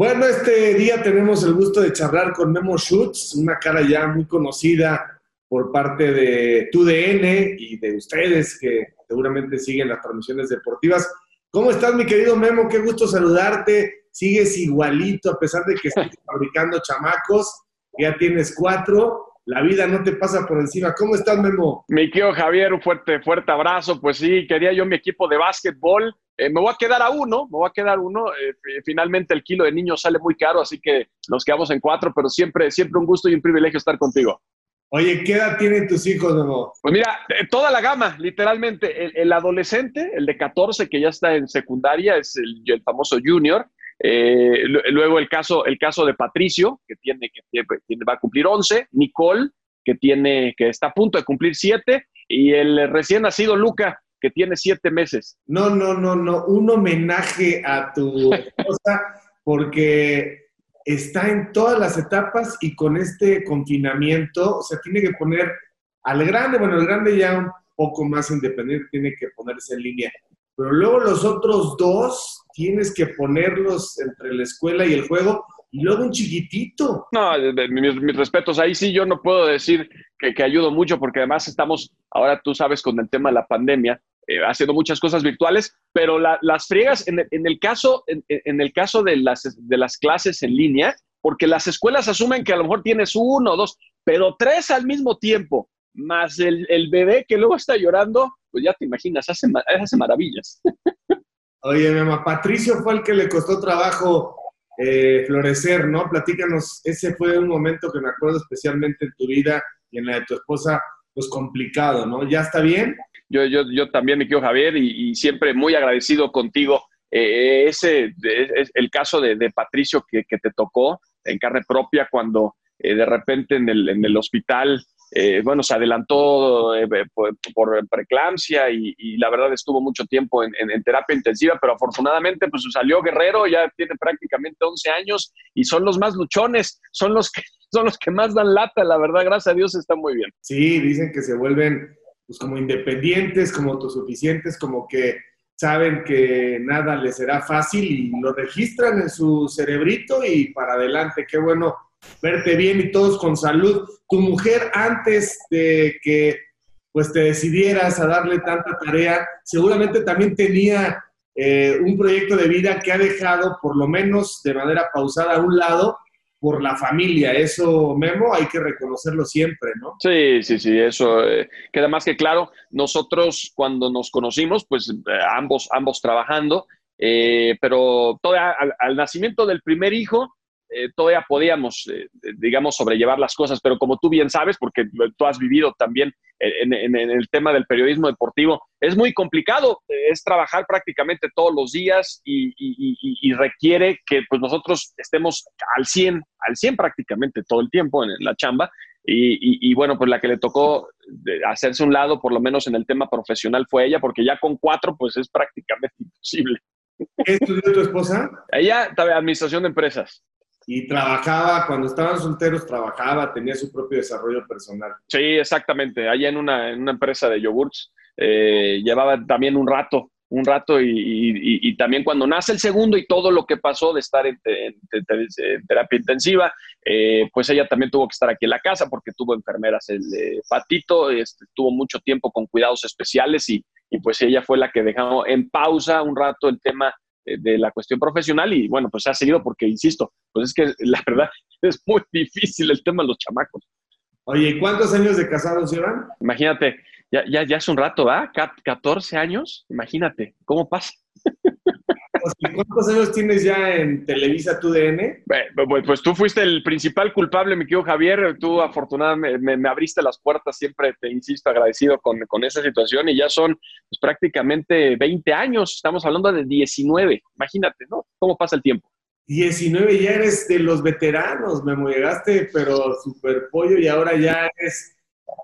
Bueno, este día tenemos el gusto de charlar con Memo Schutz, una cara ya muy conocida por parte de TUDN y de ustedes que seguramente siguen las transmisiones deportivas. ¿Cómo estás, mi querido Memo? Qué gusto saludarte. Sigues igualito, a pesar de que estás fabricando chamacos, ya tienes cuatro. La vida no te pasa por encima. ¿Cómo estás, Memo? Mi querido Javier, un fuerte, fuerte abrazo. Pues sí, quería yo mi equipo de básquetbol. Eh, me voy a quedar a uno, me voy a quedar uno. Eh, finalmente el kilo de niños sale muy caro, así que nos quedamos en cuatro, pero siempre, siempre un gusto y un privilegio estar contigo. Oye, ¿qué edad tienen tus hijos, Memo? Pues mira, toda la gama, literalmente. El, adolescente, el de 14, que ya está en secundaria, es el, famoso junior. Eh, luego el caso, el caso de Patricio, que, tiene, que tiene, va a cumplir 11. Nicole, que, tiene, que está a punto de cumplir 7. Y el recién nacido Luca, que tiene 7 meses. No, no, no, no. Un homenaje a tu esposa, porque está en todas las etapas y con este confinamiento, o sea, tiene que poner al grande, bueno, el grande ya un poco más independiente, tiene que ponerse en línea. Pero luego los otros dos tienes que ponerlos entre la escuela y el juego y luego un chiquitito. No, mis, respetos, ahí sí yo no puedo decir que, que ayudo mucho porque además estamos, ahora tú sabes, con el tema de la pandemia, eh, haciendo muchas cosas virtuales, pero las friegas, en, el caso, en, el caso de, las, de las clases en línea, porque las escuelas asumen que a lo mejor tienes uno o dos, pero tres al mismo tiempo, más el, bebé que luego está llorando, pues ya te imaginas, hace, hace maravillas. Oye, mamá, Patricio fue el que le costó trabajo eh, florecer, ¿no? Platícanos, ese fue un momento que me acuerdo especialmente en tu vida y en la de tu esposa, pues complicado, ¿no? ¿Ya está bien? Yo, yo, yo también me quiero, Javier, y, siempre muy agradecido contigo. Eh, ese es el caso de, Patricio que, te tocó en carne propia cuando eh, de repente en el, en el hospital, eh, bueno, se adelantó por, por, preeclampsia y, la verdad estuvo mucho tiempo en, en, terapia intensiva, pero afortunadamente pues salió guerrero, ya tiene prácticamente 11 años y son los más luchones, son los que, son los que más dan lata, la verdad, gracias a Dios está muy bien. Sí, dicen que se vuelven pues como independientes, como autosuficientes, como que saben que nada les será fácil y lo registran en su cerebrito y para adelante. Qué bueno verte bien y todos con salud. Tu mujer antes de que pues te decidieras a darle tanta tarea, seguramente también tenía eh, un proyecto de vida que ha dejado por lo menos de manera pausada a un lado por la familia. Eso, Memo, hay que reconocerlo siempre, ¿no? Sí, sí, sí, eso eh, queda más que claro. Nosotros cuando nos conocimos, pues eh, ambos, ambos trabajando, pero todo al, nacimiento del primer hijo, eh, todavía podíamos, eh, digamos, sobrellevar las cosas, pero como tú bien sabes, porque tú has vivido también en, el tema del periodismo deportivo, es muy complicado, es trabajar prácticamente todos los días y, requiere que pues, nosotros estemos al 100, al 100 prácticamente todo el tiempo en, la chamba. Y, bueno, pues la que le tocó hacerse un lado, por lo menos en el tema profesional, fue ella, porque ya con cuatro, pues es prácticamente imposible. ¿Qué estudió tu esposa? Ella, administración de empresas y trabajaba, cuando estaban solteros, trabajaba, tenía su propio desarrollo personal. Sí, exactamente. Allá en una, en una empresa de yogurts, eh, llevaba también un rato, un rato, y, también cuando nace el segundo y todo lo que pasó de estar en, terapia intensiva, eh, pues ella también tuvo que estar aquí en la casa porque tuvo enfermeras. El patito este, tuvo mucho tiempo con cuidados especiales y, y pues ella fue la que dejó en pausa un rato el tema eh, de la cuestión profesional y bueno, pues ha seguido porque, insisto, pues es que la verdad es muy difícil el tema de los chamacos. Oye, ¿cuántos años de casados llevan? Imagínate, ya, ya, ya es un rato, ¿va? 14 años, imagínate, ¿cómo pasa? ¿Cuántos años tienes ya en Televisa tu DN? Pues, pues, tú fuiste el principal culpable, mi querido Javier. Tú afortunadamente me, abriste las puertas, siempre te insisto, agradecido con, con esa situación y ya son pues, prácticamente 20 años. Estamos hablando de 19. Imagínate, ¿no? ¿Cómo pasa el tiempo? 19 ya eres de los veteranos, me llegaste, pero super pollo y ahora ya eres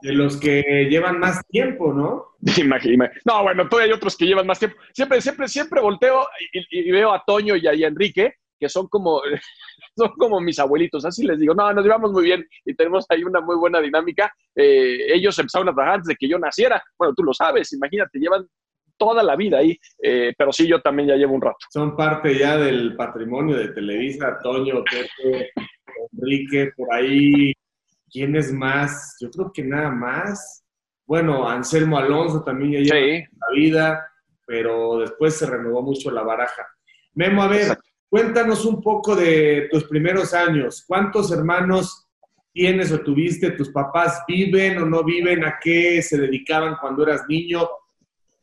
de los que llevan más tiempo, ¿no? Imagina. No, bueno, todavía hay otros que llevan más tiempo. Siempre, siempre, siempre volteo y, veo a Toño y a, Enrique, que son como, son como mis abuelitos. Así les digo, no, nos llevamos muy bien y tenemos ahí una muy buena dinámica. Eh, ellos empezaron a trabajar antes de que yo naciera. Bueno, tú lo sabes, imagínate, llevan toda la vida ahí, eh, pero sí, yo también ya llevo un rato. Son parte ya del patrimonio de Televisa, Toño, Pepe, Enrique, por ahí, ¿quién es más? Yo creo que nada más. Bueno, Anselmo Alonso también ya lleva la vida, pero después se renovó mucho la baraja. Memo, a ver, cuéntanos un poco de tus primeros años. ¿Cuántos hermanos tienes o tuviste? ¿Tus papás viven o no viven? ¿A qué se dedicaban cuando eras niño?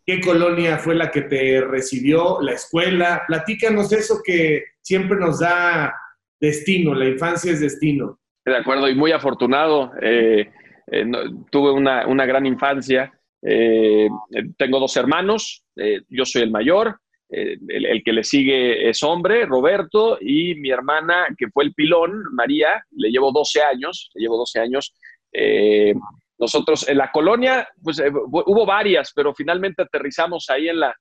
¿Qué colonia fue la que te recibió? ¿La escuela? Platícanos eso que siempre nos da destino, la infancia es destino. De acuerdo, y muy afortunado. Eh, eh, tuve una, gran infancia. Eh, tengo dos hermanos, yo soy el mayor, el, que le sigue es hombre, Roberto, y mi hermana, que fue el pilón, María, le llevo 12 años, le llevo 12 años. nosotros en la colonia, pues hubo varias, pero finalmente aterrizamos ahí en la,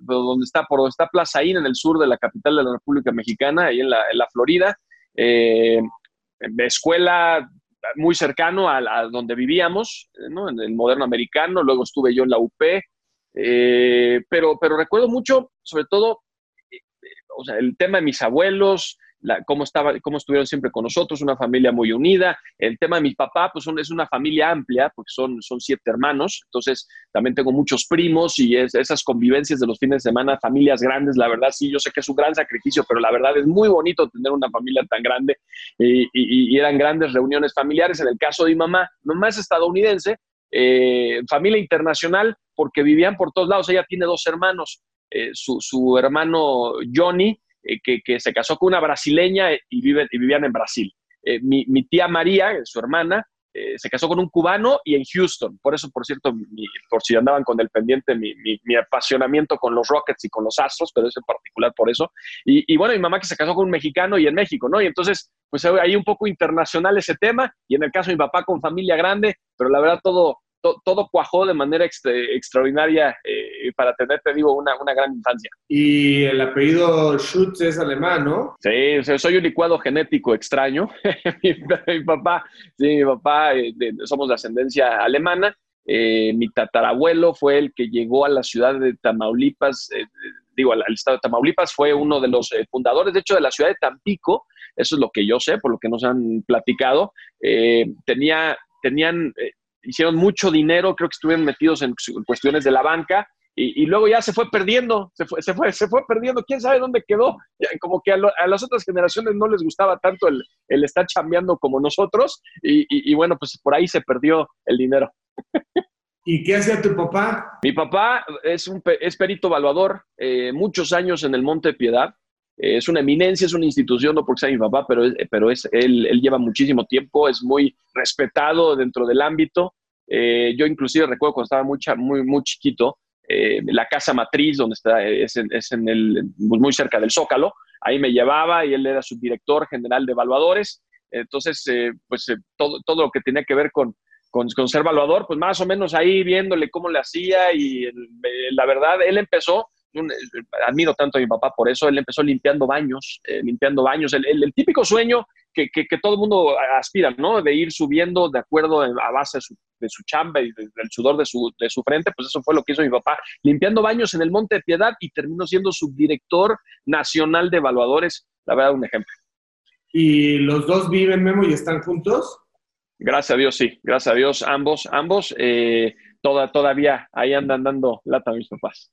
donde está, por donde está Plaza Inn, en el sur de la capital de la República Mexicana, ahí en la, en la Florida. Eh, escuela muy cercano a, donde vivíamos, ¿no? en el moderno americano, luego estuve yo en la UP, eh, pero, pero recuerdo mucho, sobre todo, eh, o sea, el tema de mis abuelos, cómo, estaba, cómo estuvieron siempre con nosotros, una familia muy unida. El tema de mi papá, pues es una familia amplia, porque son, son siete hermanos, entonces también tengo muchos primos y esas convivencias de los fines de semana, familias grandes, la verdad sí, yo sé que es un gran sacrificio, pero la verdad es muy bonito tener una familia tan grande y, eran grandes reuniones familiares. En el caso de mi mamá, mamá es estadounidense, eh, familia internacional, porque vivían por todos lados. Ella tiene dos hermanos. Eh, su, su, hermano Johnny eh, que, se casó con una brasileña y, vive, y vivían en Brasil. Eh, mi, tía María, su hermana, eh, se casó con un cubano y en Houston. Por eso, por cierto, por si andaban con el pendiente, mi, apasionamiento con los Rockets y con los Astros, pero es en particular por eso. Y, bueno, mi mamá que se casó con un mexicano y en México, ¿no? Y entonces, pues hay un poco internacional ese tema. Y en el caso de mi papá con familia grande, pero la verdad todo, todo cuajó de manera extraordinaria eh, para tener, te digo, una, una, gran infancia. Y el apellido Schutz es alemán, ¿no? Sí, soy un licuado genético extraño. mi, papá, sí, mi papá, eh, somos de ascendencia alemana. Eh, mi tatarabuelo fue el que llegó a la ciudad de Tamaulipas, digo, al, estado de Tamaulipas, fue uno de los fundadores, de hecho, de la ciudad de Tampico, eso es lo que yo sé, por lo que nos han platicado, tenía, tenían hicieron mucho dinero, creo que estuvieron metidos en, cuestiones de la banca y, luego ya se fue perdiendo, se fue, se fue, se fue perdiendo, quién sabe dónde quedó. como que a, las otras generaciones no les gustaba tanto el, el estar chambeando como nosotros y, bueno, pues por ahí se perdió el dinero. ¿Y qué hacía tu papá? Mi papá es, un, es perito evaluador, eh, muchos años en el Monte Piedad. Eh, es una eminencia, es una institución, no porque sea mi papá, pero, pero es, él, él lleva muchísimo tiempo, es muy respetado dentro del ámbito. Eh, yo inclusive recuerdo cuando estaba muy, muy, muy chiquito, eh, la casa matriz, donde está, es, en, el, muy cerca del Zócalo, ahí me llevaba y él era subdirector general de evaluadores. Entonces, pues todo, todo lo que tenía que ver con, con, con, ser evaluador, pues más o menos ahí viéndole cómo le hacía y la verdad, él empezó admiro tanto a mi papá por eso, él empezó limpiando baños, eh, limpiando baños, el, el, típico sueño que, que, todo el mundo aspira, ¿no? De ir subiendo de acuerdo a base de su, de su chamba y del sudor de su, de su frente, pues eso fue lo que hizo mi papá, limpiando baños en el Monte de Piedad y terminó siendo subdirector nacional de evaluadores, la verdad, un ejemplo. ¿Y los dos viven, Memo, y están juntos? Gracias a Dios, sí, gracias a Dios, ambos, ambos, eh, toda, todavía ahí andan dando lata mis papás.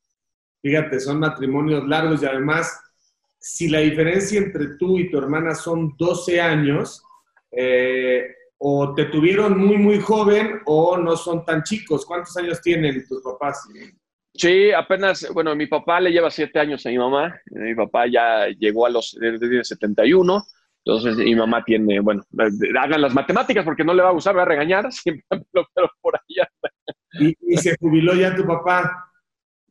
Fíjate, son matrimonios largos y además, si la diferencia entre tú y tu hermana son 12 años, eh, o te tuvieron muy, muy joven o no son tan chicos. ¿Cuántos años tienen tus papás? Sí, apenas, bueno, mi papá le lleva 7 años a mi mamá. Mi papá ya llegó a los de 71. Entonces, mi mamá tiene, bueno, hagan las matemáticas porque no le va a gustar, va a regañar, siempre, pero por allá. ¿Y, ¿Y se jubiló ya tu papá?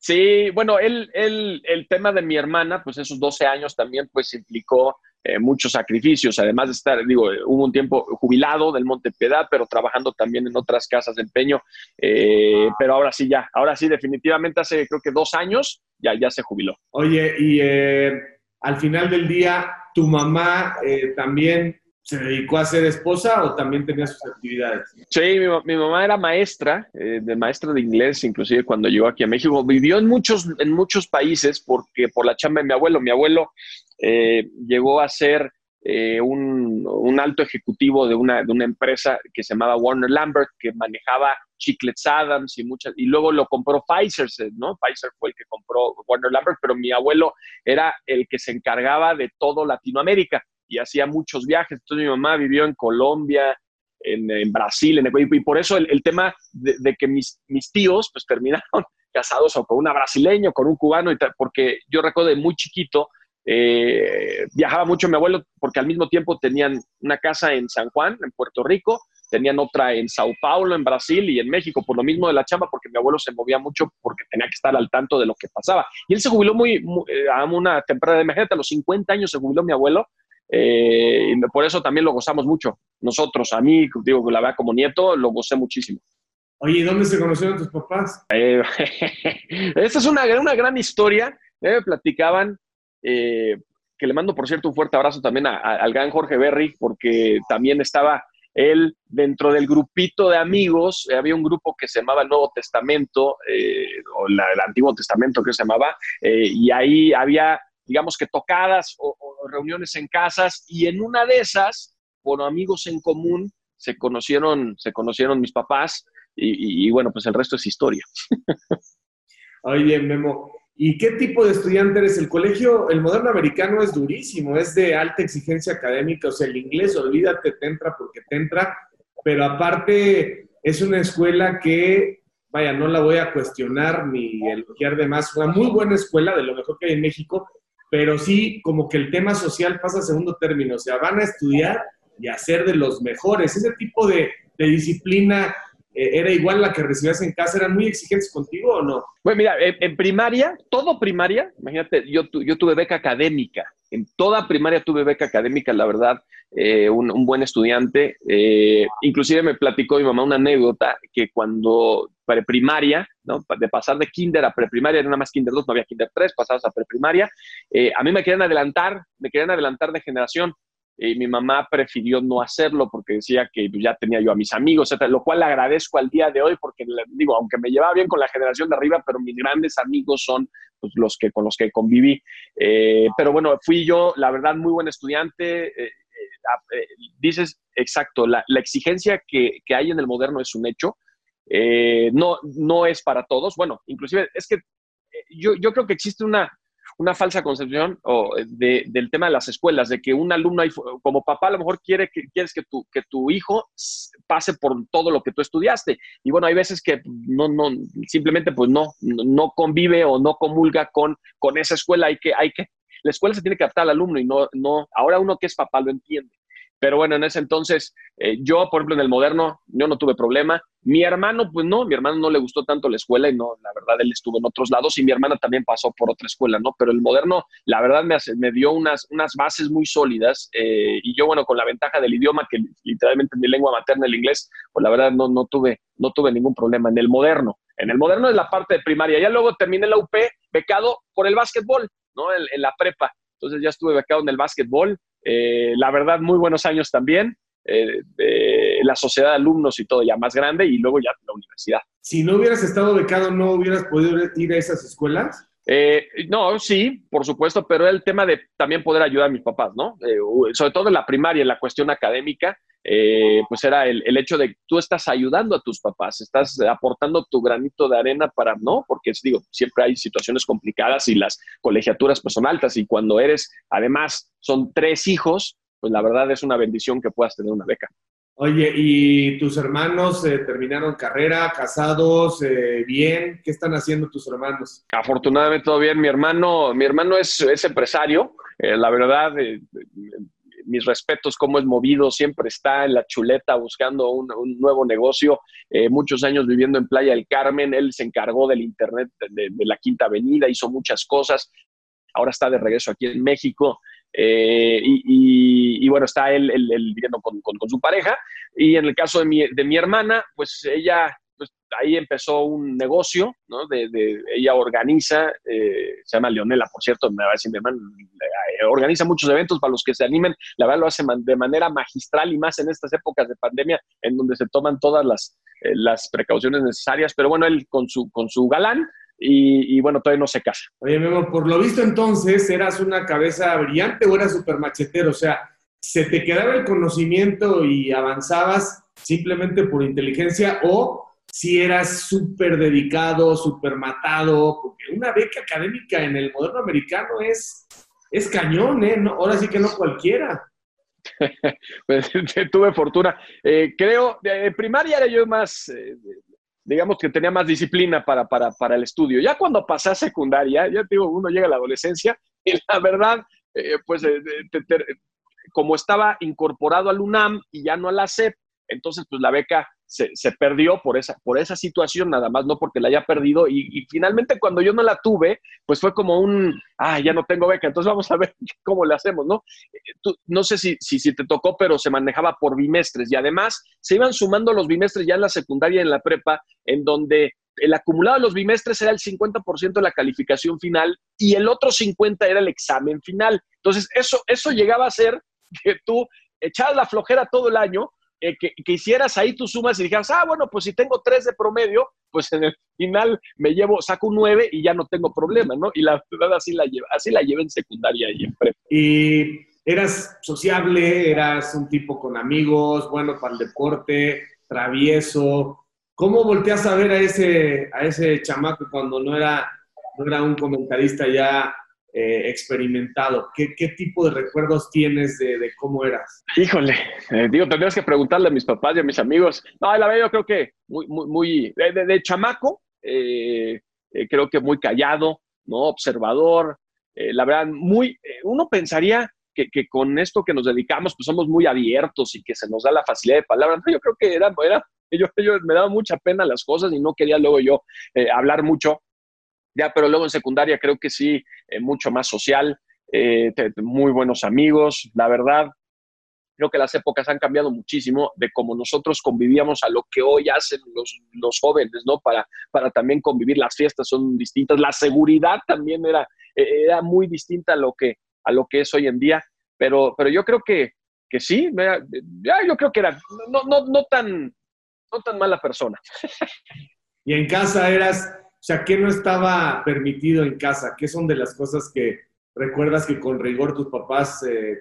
Sí, bueno, el, el, el, tema de mi hermana, pues esos 12 años también, pues implicó eh, muchos sacrificios, además de estar, digo, hubo un tiempo jubilado del Monte Piedad, pero trabajando también en otras casas de empeño, eh, pero ahora sí ya, ahora sí, definitivamente hace creo que dos años ya, ya se jubiló. Oye, y eh, al final del día, tu mamá también se dedicó a ser esposa o también tenía sus actividades? Sí, mi, mamá era maestra, eh, de maestra de inglés, inclusive cuando llegó aquí a México. Vivió en muchos, en muchos países porque por la chamba de mi abuelo. Mi abuelo eh, llegó a ser eh, un, un, alto ejecutivo de una, de una empresa que se llamaba Warner Lambert, que manejaba Chiclets Adams y muchas, y luego lo compró Pfizer, ¿no? Pfizer fue el que compró Warner Lambert, pero mi abuelo era el que se encargaba de todo Latinoamérica y hacía muchos viajes. Entonces mi mamá vivió en Colombia, en, Brasil, en Ecuador, y por eso el, tema de, que mis, mis tíos pues terminaron casados o con una brasileña con un cubano, y porque yo recuerdo de muy chiquito, eh, viajaba mucho mi abuelo porque al mismo tiempo tenían una casa en San Juan, en Puerto Rico, tenían otra en Sao Paulo, en Brasil y en México, por lo mismo de la chamba, porque mi abuelo se movía mucho porque tenía que estar al tanto de lo que pasaba. Y él se jubiló muy, eh, a una temprana de a los 50 años se jubiló mi abuelo, eh, y por eso también lo gozamos mucho. Nosotros, a mí, digo, la verdad, como nieto, lo gocé muchísimo. Oye, ¿dónde se conocieron tus papás? esta es una, una gran historia. Me platicaban eh, que le mando, por cierto, un fuerte abrazo también al gran Jorge Berry, porque también estaba él dentro del grupito de amigos, eh, había un grupo que se llamaba el Nuevo Testamento, eh, o el Antiguo Testamento que se llamaba, y ahí había, digamos que tocadas o, reuniones en casas, y en una de esas, por amigos en común, se conocieron, se conocieron mis papás, y, y bueno, pues el resto es historia. Oye, Memo, ¿Y qué tipo de estudiante eres? El colegio, el moderno americano es durísimo, es de alta exigencia académica, o sea, el inglés, olvídate, te entra porque te entra, pero aparte es una escuela que, vaya, no la voy a cuestionar ni elogiar de más, una muy buena escuela, de lo mejor que hay en México, pero sí como que el tema social pasa a segundo término, o sea, van a estudiar y a ser de los mejores. Ese tipo de, disciplina eh, era igual la que recibías en casa? ¿Eran muy exigentes contigo o no? Bueno, mira, en, primaria, todo primaria, imagínate, yo, yo tuve beca académica. En toda primaria tuve beca académica, la verdad, eh, un, buen estudiante. Eh, inclusive me platicó mi mamá una anécdota que cuando preprimaria, ¿no? de pasar de kinder a preprimaria, era nada más kinder 2, no había kinder 3, pasabas a preprimaria, a mí me querían adelantar, me querían adelantar de generación y mi mamá prefirió no hacerlo porque decía que ya tenía yo a mis amigos, etc., lo cual le agradezco al día de hoy porque, digo, aunque me llevaba bien con la generación de arriba, pero mis grandes amigos son pues, los que, con los que conviví. Eh, pero bueno, fui yo, la verdad, muy buen estudiante. Eh, eh, dices, exacto, la, exigencia que, que, hay en el moderno es un hecho. No, no es para todos. Bueno, inclusive es que yo, yo creo que existe una una falsa concepción o del tema de las escuelas, de que un alumno, como papá, a lo mejor quiere que, quieres que tu, que tu hijo pase por todo lo que tú estudiaste. Y bueno, hay veces que no, no, simplemente pues no, no convive o no comulga con, con esa escuela. Hay que, hay que, la escuela se tiene que adaptar al alumno y no, no, ahora uno que es papá lo entiende. Pero bueno, en ese entonces, eh, yo, por ejemplo, en el moderno, yo no tuve problema. Mi hermano, pues no, mi hermano no le gustó tanto la escuela y no, la verdad, él estuvo en otros lados y mi hermana también pasó por otra escuela, ¿no? Pero el moderno, la verdad, me, me dio unas, unas bases muy sólidas eh, y yo, bueno, con la ventaja del idioma, que literalmente mi lengua materna, el inglés, pues la verdad no, no, tuve, no tuve ningún problema en el moderno. En el moderno es la parte de primaria. Ya luego terminé la UP becado por el básquetbol, ¿no? en la prepa. Entonces ya estuve becado en el básquetbol eh, la verdad, muy buenos años también. Eh, la sociedad de alumnos y todo ya más grande y luego ya la universidad. Si no hubieras estado becado, ¿no hubieras podido ir a esas escuelas? Eh, no, sí, por supuesto, pero el tema de también poder ayudar a mis papás, ¿no? sobre todo en la primaria, en la cuestión académica, eh, pues era el, hecho de que tú estás ayudando a tus papás, estás aportando tu granito de arena para, ¿no? Porque digo, siempre hay situaciones complicadas y las colegiaturas pues son altas y cuando eres, además, son tres hijos, pues la verdad es una bendición que puedas tener una beca. Oye, ¿y tus hermanos eh, terminaron carrera, casados, eh, bien? ¿Qué están haciendo tus hermanos? Afortunadamente todo bien. Mi hermano, mi hermano es, es empresario. la verdad, mis respetos, cómo es movido, siempre está en la chuleta buscando un, nuevo negocio, eh, muchos años viviendo en Playa del Carmen, él se encargó del Internet de, la Quinta Avenida, hizo muchas cosas, ahora está de regreso aquí en México. Eh, y, bueno, está él, viviendo con, su pareja. Y en el caso de mi, de mi hermana, pues ella pues ahí empezó un negocio, ¿no? De, ella organiza, eh, se llama Leonela, por cierto, me va a mi hermano, organiza muchos eventos para los que se animen, la verdad lo hace de manera magistral y más en estas épocas de pandemia en donde se toman todas las, las precauciones necesarias, pero bueno, él con su, con su galán, y, bueno, todavía no se casa. Oye, Memo, por lo visto entonces, ¿eras una cabeza brillante o eras súper machetero? O sea, ¿se te quedaba el conocimiento y avanzabas simplemente por inteligencia o si eras súper dedicado, súper matado? Porque una beca académica en el moderno americano es, es cañón, ¿eh? ahora sí que no cualquiera. pues tuve fortuna. Eh, creo, de primaria era yo más, eh, digamos que tenía más disciplina para, para, el estudio. Ya cuando pasé a secundaria, ya digo, uno llega a la adolescencia y la verdad, eh, pues eh, como estaba incorporado al UNAM y ya no a la SEP, entonces pues la beca se, perdió por esa, por esa situación, nada más, no porque la haya perdido. Y, finalmente cuando yo no la tuve, pues fue como un, ah, ya no tengo beca, entonces vamos a ver cómo le hacemos, ¿no? Eh, no sé si, si, si te tocó, pero se manejaba por bimestres y además se iban sumando los bimestres ya en la secundaria y en la prepa, en donde el acumulado de los bimestres era el 50% de la calificación final y el otro 50% era el examen final. Entonces, eso, eso llegaba a ser que tú echabas la flojera todo el año eh, que, hicieras ahí tus sumas y dijeras, ah, bueno, pues si tengo tres de promedio, pues en el final me llevo, saco un nueve y ya no tengo problema, ¿no? Y la verdad así la lleva, así la llevé en secundaria y en prepa. Y eras sociable, eras un tipo con amigos, bueno para el deporte, travieso. ¿Cómo volteas a ver a ese, a ese chamaco cuando no era, no era un comentarista ya eh, experimentado? ¿Qué, ¿Qué, tipo de recuerdos tienes de, cómo eras? Híjole, eh, digo, tendrías que preguntarle a mis papás y a mis amigos. No, la verdad yo creo que muy, muy, muy de, chamaco, eh, creo que muy callado, ¿no? Observador, la verdad, muy, uno pensaría que, que, con esto que nos dedicamos, pues somos muy abiertos y que se nos da la facilidad de palabras. yo creo que era, era yo, yo, me daba mucha pena las cosas y no quería luego yo hablar mucho ya, pero luego en secundaria creo que sí, eh, mucho más social, eh, muy buenos amigos, la verdad. Creo que las épocas han cambiado muchísimo de cómo nosotros convivíamos a lo que hoy hacen los, los jóvenes, ¿no? Para, para también convivir, las fiestas son distintas, la seguridad también era, eh, era muy distinta a lo, que, a lo que es hoy en día, pero, pero yo creo que, que sí, ya, yo creo que era no, no, no, tan, no tan mala persona. Y en casa eras o sea, ¿qué no estaba permitido en casa? ¿Qué son de las cosas que recuerdas que con rigor tus papás eh,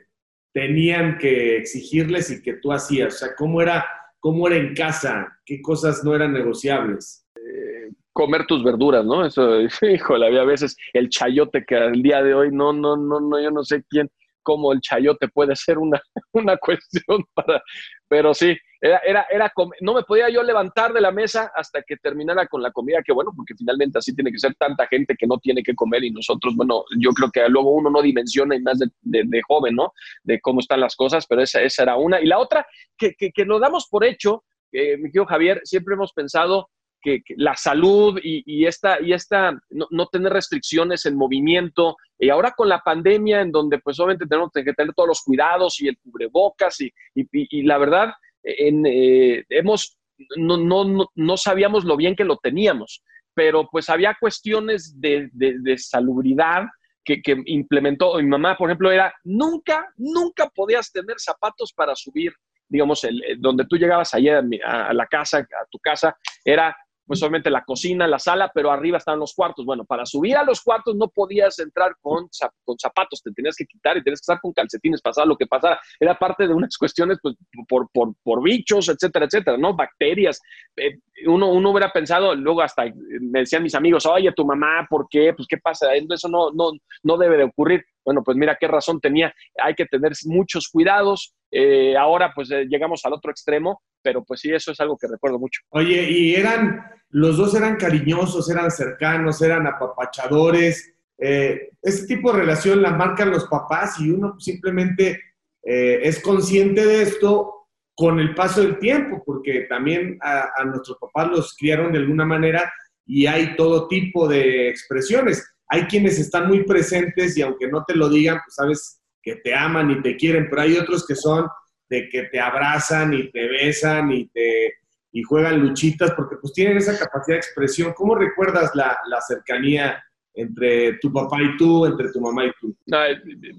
tenían que exigirles y que tú hacías? O sea, ¿cómo era, cómo era en casa? ¿Qué cosas no eran negociables? Eh, comer tus verduras, ¿no? Eso, híjole, había veces el chayote que al día de hoy, no, no, no, no, yo no sé quién, cómo el chayote puede ser una, una cuestión para, pero sí, era, era, era, no me podía yo levantar de la mesa hasta que terminara con la comida, que bueno, porque finalmente así tiene que ser tanta gente que no tiene que comer y nosotros, bueno, yo creo que luego uno no dimensiona y más de, de, joven, ¿no? De cómo están las cosas, pero esa, esa era una. Y la otra, que, que, que lo damos por hecho, eh, mi querido Javier, siempre hemos pensado que, la salud y, y, esta, y esta no, no, tener restricciones en movimiento, y ahora con la pandemia, en donde pues obviamente tenemos que tener todos los cuidados y el cubrebocas, y, y, y la verdad, en, eh, hemos, no, no, no, sabíamos lo bien que lo teníamos, pero pues había cuestiones de, de, salubridad que, que, implementó. Mi mamá, por ejemplo, era nunca, nunca podías tener zapatos para subir, digamos, el, donde tú llegabas ayer a, la casa, a tu casa, era pues obviamente la cocina, la sala, pero arriba estaban los cuartos. Bueno, para subir a los cuartos no podías entrar con, con zapatos, te tenías que quitar y tenías que estar con calcetines, pasar lo que pasara. Era parte de unas cuestiones pues, por, por, por bichos, etcétera, etcétera, ¿no? Bacterias. Eh, uno, uno hubiera pensado, luego hasta me decían mis amigos, oye, tu mamá, ¿por qué? Pues, ¿qué pasa? Eso no, no, no debe de ocurrir. Bueno, pues mira qué razón tenía. Hay que tener muchos cuidados. Eh, ahora, pues eh, llegamos al otro extremo, pero pues sí, eso es algo que recuerdo mucho. Oye, y eran los dos eran cariñosos, eran cercanos, eran apapachadores. Eh, ese tipo de relación la marcan los papás y uno simplemente eh, es consciente de esto con el paso del tiempo, porque también a, nuestros papás los criaron de alguna manera y hay todo tipo de expresiones. Hay quienes están muy presentes y aunque no te lo digan, pues sabes que te aman y te quieren, pero hay otros que son de que te abrazan y te besan y te y juegan luchitas porque pues tienen esa capacidad de expresión. ¿Cómo recuerdas la, cercanía entre tu papá y tú, entre tu mamá y tú?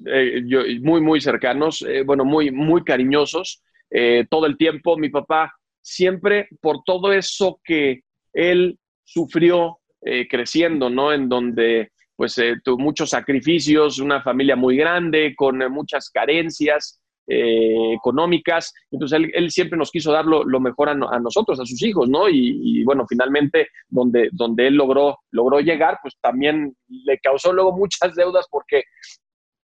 Eh, muy, muy cercanos, bueno, muy, muy cariñosos. todo el tiempo, mi papá siempre por todo eso que él sufrió creciendo, ¿no? En donde pues tuvo muchos sacrificios, una familia muy grande, con muchas carencias, eh, económicas. Entonces, él, siempre nos quiso dar lo, mejor a, nosotros, a sus hijos, ¿no? Y, bueno, finalmente, donde, donde él logró, logró llegar, pues también le causó luego muchas deudas porque,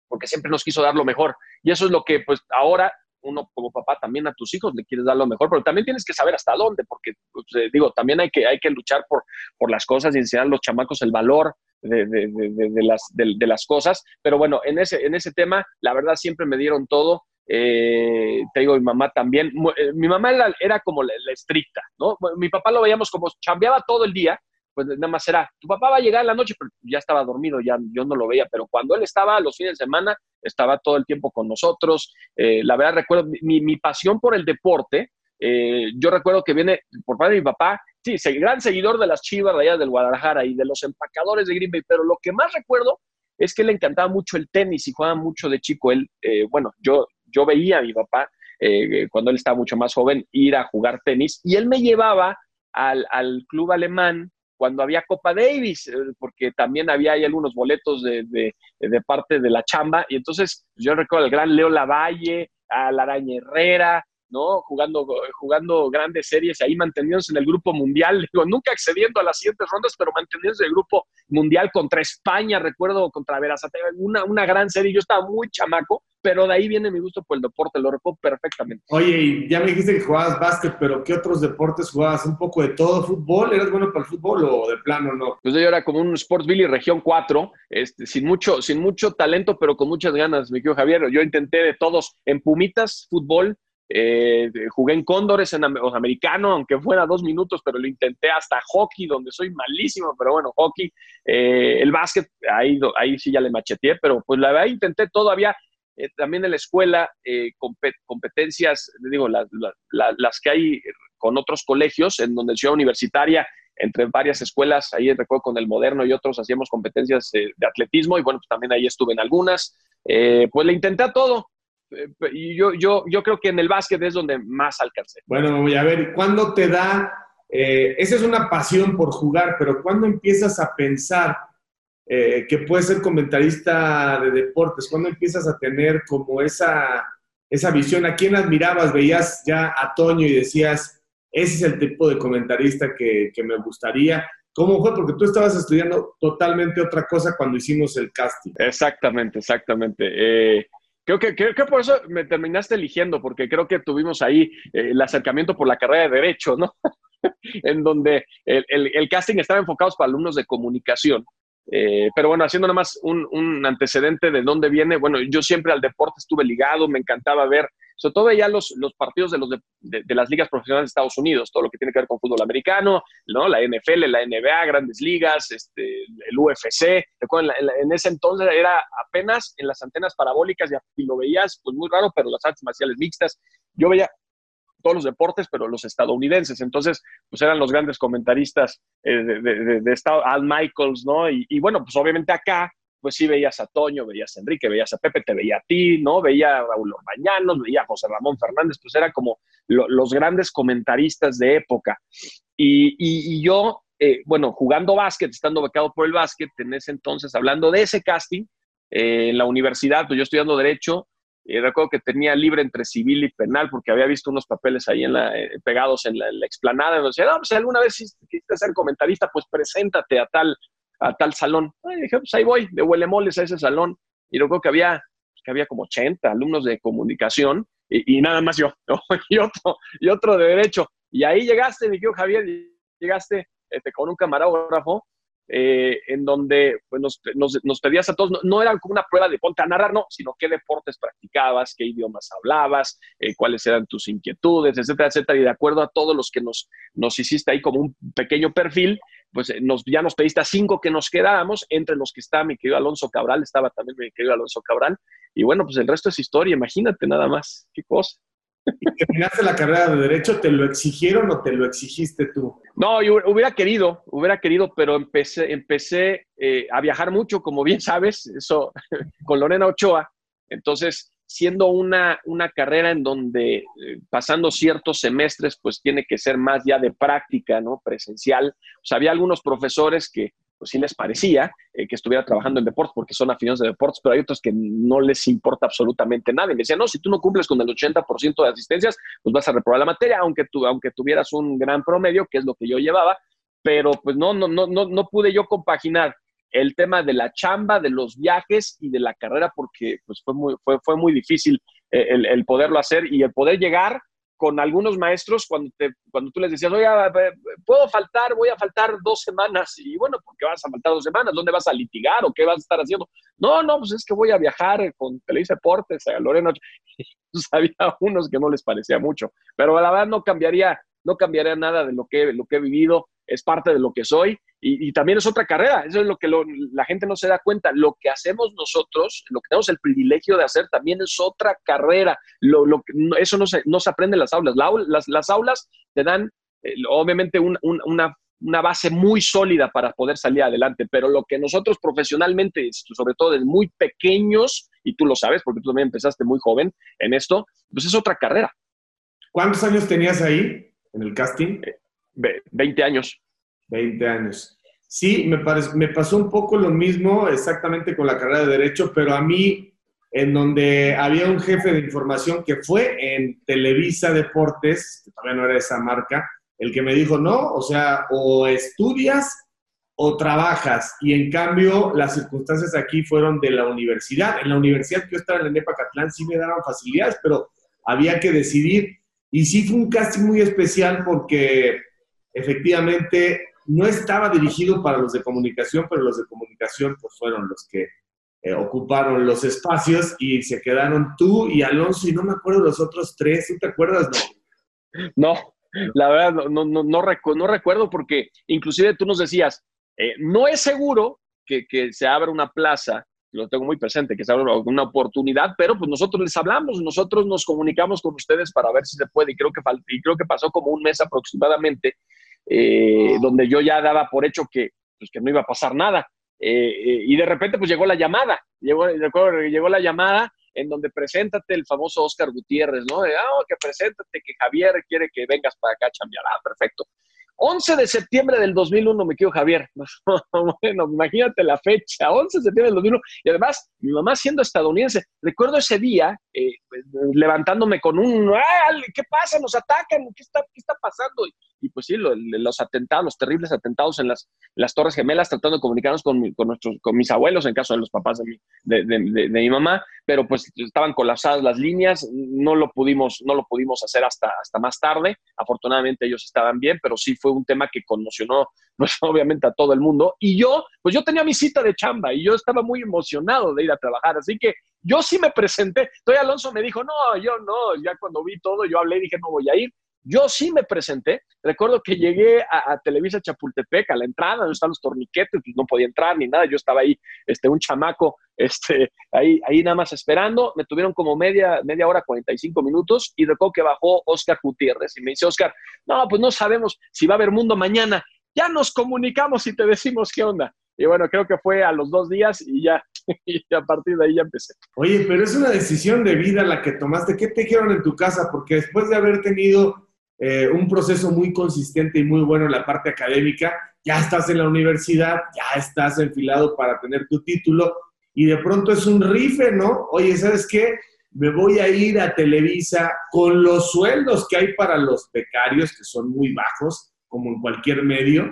porque siempre nos quiso dar lo mejor. Y eso es lo que, pues, ahora uno como papá también a tus hijos le quieres dar lo mejor, pero también tienes que saber hasta dónde, porque, pues, eh, digo, también hay que, hay que luchar por, por las cosas y enseñar a los chamacos el valor de, de, de, las, de, las cosas. Pero bueno, en ese, en ese tema, la verdad, siempre me dieron todo. Eh, te digo, mi mamá también. Eh, mi mamá era, como la, estricta, ¿no? Mi papá lo veíamos como chambeaba todo el día, pues nada más era, tu papá va a llegar en la noche, pero ya estaba dormido, ya yo no lo veía, pero cuando él estaba los fines de semana, estaba todo el tiempo con nosotros. Eh, la verdad, recuerdo mi, mi, pasión por el deporte. yo recuerdo que viene por parte de mi papá, sí, gran seguidor de las chivas allá del Guadalajara y de los empacadores de Green Bay, pero lo que más recuerdo es que le encantaba mucho el tenis y jugaba mucho de chico. Él, bueno, yo yo veía a mi papá, eh, cuando él estaba mucho más joven, ir a jugar tenis y él me llevaba al, club alemán cuando había Copa Davis, eh, porque también había ahí algunos boletos de, de, parte de la chamba. Y entonces yo recuerdo al gran Leo Lavalle, a la Araña Herrera, ¿no? Jugando, jugando grandes series, ahí manteniéndose en el grupo mundial, digo, nunca accediendo a las siguientes rondas, pero manteniéndose en el grupo mundial contra España, recuerdo, contra Verazate, una, una gran serie, yo estaba muy chamaco, pero de ahí viene mi gusto por el deporte, lo recuerdo perfectamente. Oye, y ya me dijiste que jugabas básquet, pero ¿qué otros deportes jugabas? ¿Un poco de todo? ¿Fútbol? ¿Eras bueno para el fútbol o de plano no? Pues yo era como un Sports Billy Región 4, este, sin, mucho, sin mucho talento, pero con muchas ganas, mi querido Javier. Yo intenté de todos, en Pumitas, fútbol, eh, jugué en Cóndores, en americano, aunque fuera dos minutos, pero lo intenté hasta hockey, donde soy malísimo, pero bueno, hockey. Eh, el básquet, ahí, ahí sí ya le macheteé, pero pues la verdad intenté todavía. Eh, también en la escuela, competencias, digo, las, las que hay con otros colegios, en donde ciudad universitaria, entre varias escuelas, ahí recuerdo con el Moderno y otros hacíamos competencias de atletismo y bueno, pues también ahí estuve en algunas. pues le intenté a todo, yo, yo, yo creo que en el básquet es donde más alcancé. Bueno, voy a ver, ¿cuándo te da, eh, esa es una pasión por jugar, pero ¿cuándo empiezas a pensar eh, que puedes ser comentarista de deportes? ¿Cuándo empiezas a tener como esa, esa visión? ¿A quién admirabas? ¿Veías ya a Toño y decías, ese es el tipo de comentarista que, que me gustaría? ¿Cómo fue? Porque tú estabas estudiando totalmente otra cosa cuando hicimos el casting. Exactamente, exactamente. Eh, Creo que, creo que por eso me terminaste eligiendo, porque creo que tuvimos ahí eh, el acercamiento por la carrera de Derecho, ¿no? en donde el, el, casting estaba enfocado para alumnos de comunicación. Eh, pero bueno, haciendo nada más un, un, antecedente de dónde viene, bueno, yo siempre al deporte estuve ligado, me encantaba ver sobre todo ya los, los partidos de, los de, las ligas profesionales de Estados Unidos, todo lo que tiene que ver con fútbol americano, ¿no? la NFL, la NBA, grandes ligas, este, el UFC. Recuerdo, en, ese entonces era apenas en las antenas parabólicas y, lo veías, pues muy raro, pero las artes marciales mixtas. Yo veía todos los deportes, pero los estadounidenses. Entonces, pues eran los grandes comentaristas eh, de, de, Estado, Al Michaels, ¿no? Y, y, bueno, pues obviamente acá pues sí veías a Toño, veías a Enrique, veías a Pepe, te veía a ti, ¿no? Veía a Raúl Orbañanos, veía a José Ramón Fernández, pues era como los grandes comentaristas de época. Y, yo, eh, bueno, jugando básquet, estando becado por el básquet, en ese entonces, hablando de ese casting, eh, en la universidad, pues yo estudiando Derecho, eh, recuerdo que tenía libre entre civil y penal porque había visto unos papeles ahí en la, pegados en la, explanada. Y decía, no, pues alguna vez quisiste ser comentarista, pues preséntate a tal a tal salón. Y dije, pues ahí voy, de huelemoles a ese salón. Y luego que había, que había como 80 alumnos de comunicación y, nada más yo, y, otro, y otro de derecho. Y ahí llegaste, mi querido Javier, llegaste este, con un camarógrafo eh, en donde pues, nos, nos, pedías a todos, no, era como una prueba de ponte a narrar, no, sino qué deportes practicabas, qué idiomas hablabas, eh, cuáles eran tus inquietudes, etcétera, etcétera. Y de acuerdo a todos los que nos, nos hiciste ahí como un pequeño perfil, pues eh, nos, ya nos pediste a cinco que nos quedábamos, entre los que está mi querido Alonso Cabral, estaba también mi querido Alonso Cabral, y bueno, pues el resto es historia, imagínate nada más, qué cosa. terminaste la carrera de Derecho, ¿te lo exigieron o te lo exigiste tú? No, yo hubiera querido, hubiera querido, pero empecé, empecé eh, a viajar mucho, como bien sabes, eso con Lorena Ochoa. Entonces, siendo una, una carrera en donde eh, pasando ciertos semestres, pues tiene que ser más ya de práctica, ¿no? Presencial. O sea, había algunos profesores que pues sí les parecía eh, que estuviera trabajando en deportes porque son afines de deportes, pero hay otros que no les importa absolutamente nada. Y me decían, no, si tú no cumples con el 80% de asistencias, pues vas a reprobar la materia, aunque, tú, aunque tuvieras un gran promedio, que es lo que yo llevaba, pero pues no, no, no, no, no pude yo compaginar el tema de la chamba, de los viajes y de la carrera, porque pues, fue, muy, fue, fue muy difícil eh, el, el, poderlo hacer y el poder llegar con algunos maestros cuando, te, cuando tú les decías, oye, puedo faltar, voy a faltar dos semanas. Y bueno, ¿por qué vas a faltar dos semanas? ¿Dónde vas a litigar o qué vas a estar haciendo? No, no, pues es que voy a viajar con Televisa Deportes a Lorena. Pues había unos que no les parecía mucho, pero la verdad no cambiaría, no cambiaría nada de lo que, lo que he vivido es parte de lo que soy y, también es otra carrera. Eso es lo que la gente no se da cuenta. Lo que hacemos nosotros, lo que tenemos el privilegio de hacer, también es otra carrera. Lo, lo, eso no se, no se aprende en las aulas. las, las, aulas te dan, eh, obviamente, una, una base muy sólida para poder salir adelante, pero lo que nosotros profesionalmente, sobre todo desde muy pequeños, y tú lo sabes porque tú también empezaste muy joven en esto, pues es otra carrera. ¿Cuántos años tenías ahí en el casting? 20 eh, años. 20 años. Sí, me, me pasó un poco lo mismo exactamente con la carrera de Derecho, pero a mí, en donde había un jefe de información que fue en Televisa Deportes, que todavía no era esa marca, el que me dijo, no, o sea, o estudias o trabajas. Y en cambio, las circunstancias aquí fueron de la universidad. En la universidad que yo estaba en el NEPA Catlán sí me daban facilidades, pero había que decidir. Y sí fue un casting muy especial porque efectivamente no estaba dirigido para los de comunicación, pero los de comunicación pues fueron los que eh, ocuparon los espacios y se quedaron tú y Alonso y no me acuerdo los otros tres, ¿tú te acuerdas? No, no la verdad no, no, no, no recuerdo porque inclusive tú nos decías, eh, no es seguro que, que se abra una plaza lo tengo muy presente, que abra una oportunidad, pero pues nosotros les hablamos, nosotros nos comunicamos con ustedes para ver si se puede y creo que, y creo que pasó como un mes aproximadamente eh, donde yo ya daba por hecho que, pues, que no iba a pasar nada. Eh, eh, y de repente pues llegó la llamada, llegó, llegó la llamada en donde preséntate el famoso Oscar Gutiérrez, ¿no? De, ah, que preséntate, que Javier quiere que vengas para acá a chambear. Ah, perfecto. 11 de septiembre del 2001, me quiero Javier. bueno, imagínate la fecha, 11 de septiembre del 2001. Y además, mi mamá siendo estadounidense, recuerdo ese día eh, levantándome con un, ¡ah! ¿qué pasa? Nos atacan, ¿qué está, qué está pasando? Y, pues sí, los atentados, los terribles atentados en las, las Torres Gemelas, tratando de comunicarnos con, con, nuestros, con mis abuelos, en caso de los papás de mi, de, de, de, mi mamá, pero pues estaban colapsadas las líneas, no lo pudimos, no lo pudimos hacer hasta, hasta más tarde. Afortunadamente ellos estaban bien, pero sí fue un tema que conmocionó, pues obviamente a todo el mundo. Y yo, pues yo tenía mi cita de chamba y yo estaba muy emocionado de ir a trabajar, así que yo sí me presenté. Entonces Alonso me dijo, no, yo no, ya cuando vi todo, yo hablé y dije, no voy a ir. Yo sí me presenté. Recuerdo que llegué a, Televisa Chapultepec, a la entrada, donde están los torniquetes, pues no podía entrar ni nada. Yo estaba ahí, este, un chamaco, este, ahí, ahí nada más esperando. Me tuvieron como media, media hora, 45 minutos, y recuerdo que bajó Oscar Gutiérrez y me dice, Oscar, no, pues no sabemos si va a haber mundo mañana. Ya nos comunicamos y te decimos qué onda. Y bueno, creo que fue a los dos días y ya, y a partir de ahí ya empecé. Oye, pero es una decisión de vida la que tomaste. ¿Qué te dijeron en tu casa? Porque después de haber tenido eh, un proceso muy consistente y muy bueno en la parte académica, ya estás en la universidad, ya estás enfilado para tener tu título y de pronto es un rife, ¿no? Oye, ¿sabes qué? Me voy a ir a Televisa con los sueldos que hay para los becarios, que son muy bajos, como en cualquier medio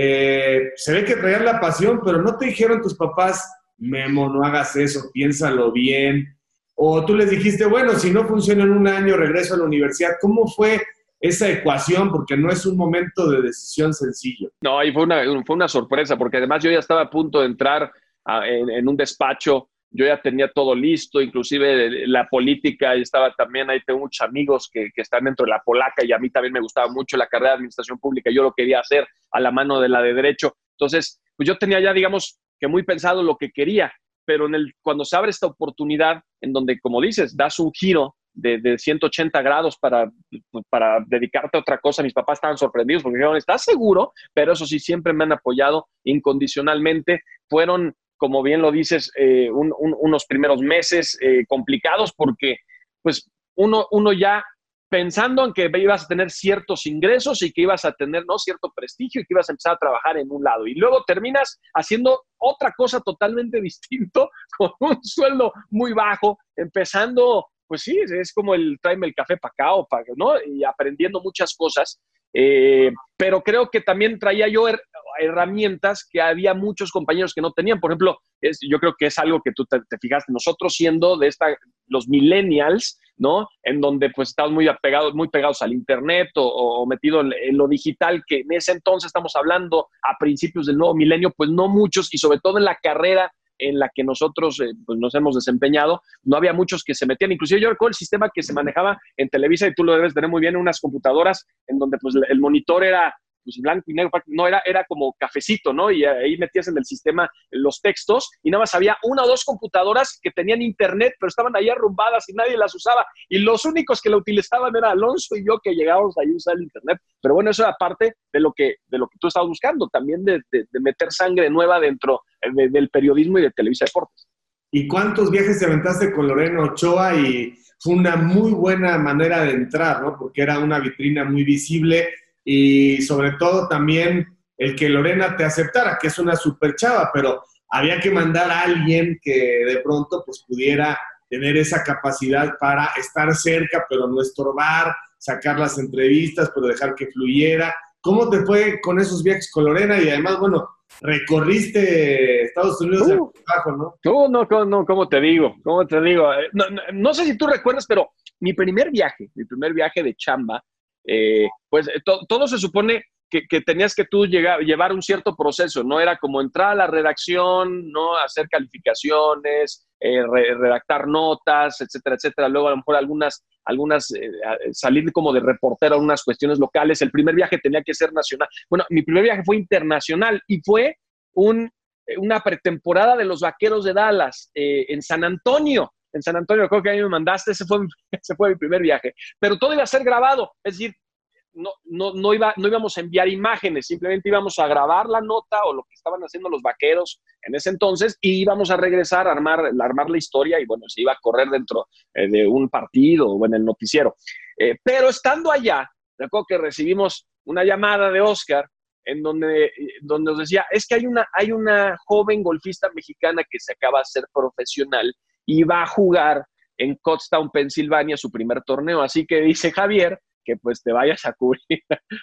eh, se ve que traían la pasión, pero no te dijeron tus papás, Memo, no hagas eso, piénsalo bien. O tú les dijiste, bueno, si no funciona en un año, regreso a la universidad. ¿Cómo fue esa ecuación? Porque no es un momento de decisión sencillo. No, y fue una, fue una sorpresa, porque además yo ya estaba a punto de entrar en un despacho yo ya tenía todo listo, inclusive la política, estaba también, ahí tengo muchos amigos que, están dentro de la polaca y a mí también me gustaba mucho la carrera de administración pública, yo lo quería hacer a la mano de la de derecho. Entonces, pues yo tenía ya, digamos, que muy pensado lo que quería, pero cuando se abre esta oportunidad en donde, como dices, das un giro de, 180 grados para, para dedicarte a otra cosa. Mis papás estaban sorprendidos porque dijeron, ¿estás seguro? Pero eso sí, siempre me han apoyado incondicionalmente. Fueron, como bien lo dices, eh, unos primeros meses eh, complicados porque pues uno, uno ya pensando en que ibas a tener ciertos ingresos y que ibas a tener ¿no? cierto prestigio y que ibas a empezar a trabajar en un lado. Y luego terminas haciendo otra cosa totalmente distinto, con un sueldo muy bajo, empezando, pues sí, es como el tráeme el café para acá o para, ¿no? Y aprendiendo muchas cosas. Eh, pero creo que también traía yo herramientas que había muchos compañeros que no tenían. Por ejemplo, es, yo creo que es algo que tú te, fijaste, nosotros siendo de esta, los millennials, ¿no? En donde pues estamos muy apegados, muy pegados al internet o, o metido en, lo digital, que en ese entonces estamos hablando a principios del nuevo milenio, pues no muchos y sobre todo en la carrera en la que nosotros eh, pues nos hemos desempeñado, no había muchos que se metían. Inclusive yo recuerdo el sistema que se manejaba en Televisa, y tú lo debes tener muy bien, en unas computadoras en donde pues el monitor era pues blanco y negro, no era, era como cafecito, ¿no? Y ahí metías en el sistema los textos y nada más había una o dos computadoras que tenían internet, pero estaban ahí arrumbadas y nadie las usaba. Y los únicos que la utilizaban era Alonso y yo que llegábamos ahí a usar el internet. Pero bueno, eso era parte de lo que, de lo que tú estabas buscando, también de, meter sangre nueva dentro del periodismo y de Televisa Deportes. ¿Y cuántos viajes te aventaste con Lorena Ochoa? Y fue una muy buena manera de entrar, ¿no? Porque era una vitrina muy visible y sobre todo también el que Lorena te aceptara, que es una super chava, pero había que mandar a alguien que de pronto pues pudiera tener esa capacidad para estar cerca, pero no estorbar, sacar las entrevistas, pero dejar que fluyera. ¿Cómo te fue con esos viajes con Lorena? Y además, bueno, recorriste Estados Unidos uh, abajo, ¿no? Tú, no, no, ¿cómo te digo? ¿Cómo te digo? Eh, no, no, sé si tú recuerdas, pero mi primer viaje, mi primer viaje de chamba, eh, pues eh, todo se supone que, tenías que tú llegar, llevar un cierto proceso, no era como entrar a la redacción, no hacer calificaciones, eh, redactar notas, etcétera, etcétera. Luego a lo mejor algunas, algunas salir como de reportero a unas cuestiones locales. El primer viaje tenía que ser nacional. Bueno, mi primer viaje fue internacional y fue un, una pretemporada de los Vaqueros de Dallas en San Antonio en San Antonio, creo que ahí me mandaste, ese fue, ese fue mi primer viaje. Pero todo iba a ser grabado, es decir, no, no, no, iba, no íbamos a enviar imágenes, simplemente íbamos a grabar la nota o lo que estaban haciendo los vaqueros en ese entonces y íbamos a regresar a armar, armar la historia y bueno, se iba a correr dentro eh, de un partido o en el noticiero. Eh, pero estando allá, recuerdo que recibimos una llamada de Oscar en donde, donde nos decía, es que hay una, hay una joven golfista mexicana que se acaba de ser profesional y va a jugar en Cottstown, Pensilvania, su primer torneo. Así que dice Javier que pues te vayas a cubrir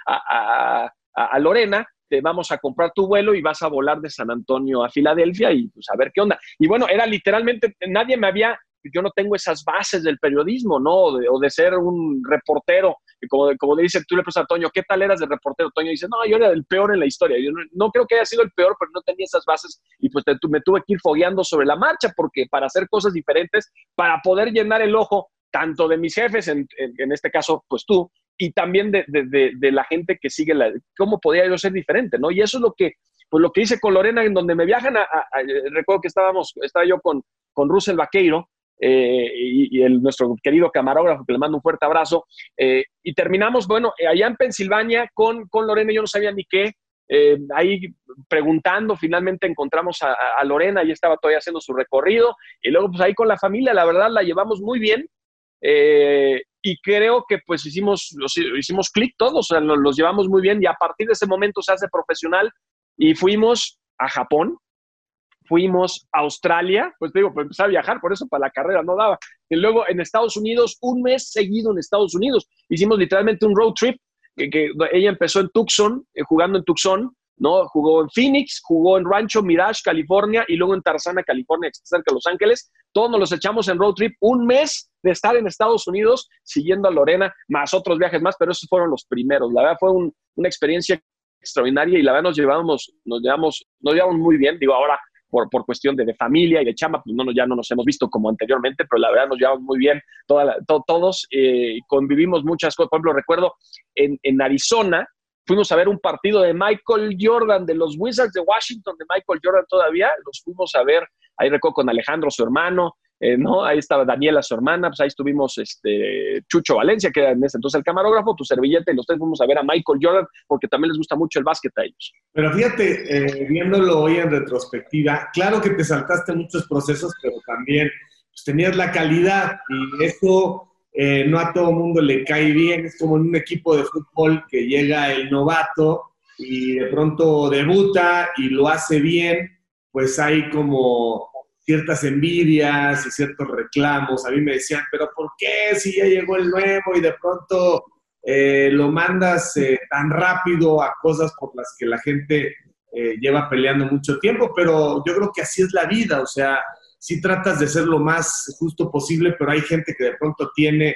a, Lorena, te vamos a comprar tu vuelo y vas a volar de San Antonio a Filadelfia y pues a ver qué onda. Y bueno, era literalmente, nadie me había yo no tengo esas bases del periodismo, ¿no? O de, ser un reportero. Como, como dice, tú le preguntas a Toño, ¿qué tal eras de reportero? Toño dice, no, yo era el peor en la historia. Yo no, creo que haya sido el peor, pero no tenía esas bases y pues me tuve que ir fogueando sobre la marcha porque para hacer cosas diferentes, para poder llenar el ojo tanto de mis jefes, en, este caso, pues tú, y también de, de, de, la gente que sigue la, cómo podía yo ser diferente, ¿no? Y eso es lo que, pues lo que hice con Lorena, en donde me viajan a, recuerdo que estábamos, estaba yo con, con Russell Vaqueiro, eh, y, el, nuestro querido camarógrafo, que le mando un fuerte abrazo. Eh, y terminamos, bueno, eh, allá en Pensilvania con, con Lorena, yo no sabía ni qué. ahí preguntando, finalmente encontramos a, Lorena, y estaba todavía haciendo su recorrido. Y luego, pues ahí con la familia, la verdad, la llevamos muy bien. Y creo que pues hicimos, hicimos clic todos, o sea, los llevamos muy bien. Y a partir de ese momento se hace profesional y fuimos a Japón fuimos a Australia, pues te digo, pues empecé a viajar, por eso para la carrera no daba. Y luego en Estados Unidos, un mes seguido en Estados Unidos. Hicimos literalmente un road trip, que, ella empezó en Tucson, eh, jugando en Tucson, ¿no? Jugó en Phoenix, jugó en Rancho Mirage, California, y luego en Tarzana, California, que está cerca de Los Ángeles. Todos nos los echamos en road trip, un mes de estar en Estados Unidos siguiendo a Lorena, más otros viajes más, pero esos fueron los primeros. La verdad fue una experiencia extraordinaria y la verdad nos llevamos, nos llevamos, nos llevamos muy bien. Digo, ahora por, por cuestión de, de, familia y de chamba, pues no, ya no nos hemos visto como anteriormente, pero la verdad nos llevamos muy bien toda todos, eh, convivimos muchas cosas. Por ejemplo, recuerdo en, en Arizona, fuimos a ver un partido de Michael Jordan, de los Wizards de Washington, de Michael Jordan todavía, los fuimos a ver, ahí recuerdo con Alejandro, su hermano, eh, ¿no? Ahí estaba Daniela, su hermana, pues ahí estuvimos este, Chucho Valencia, que era en ese entonces el camarógrafo, tu servilleta, y los tres fuimos a ver a Michael Jordan, porque también les gusta mucho el básquet a ellos. Pero fíjate, eh, viéndolo hoy en retrospectiva, claro que te saltaste muchos procesos, pero también pues, tenías la calidad, y eso eh, no a todo mundo le cae bien, es como en un equipo de fútbol que llega el novato y de pronto debuta y lo hace bien, pues hay como ciertas envidias y ciertos reclamos. A mí me decían, pero ¿por qué si ya llegó el nuevo y de pronto eh, lo mandas eh, tan rápido a cosas por las que la gente eh, lleva peleando mucho tiempo? Pero yo creo que así es la vida, o sea, sí tratas de ser lo más justo posible, pero hay gente que de pronto tiene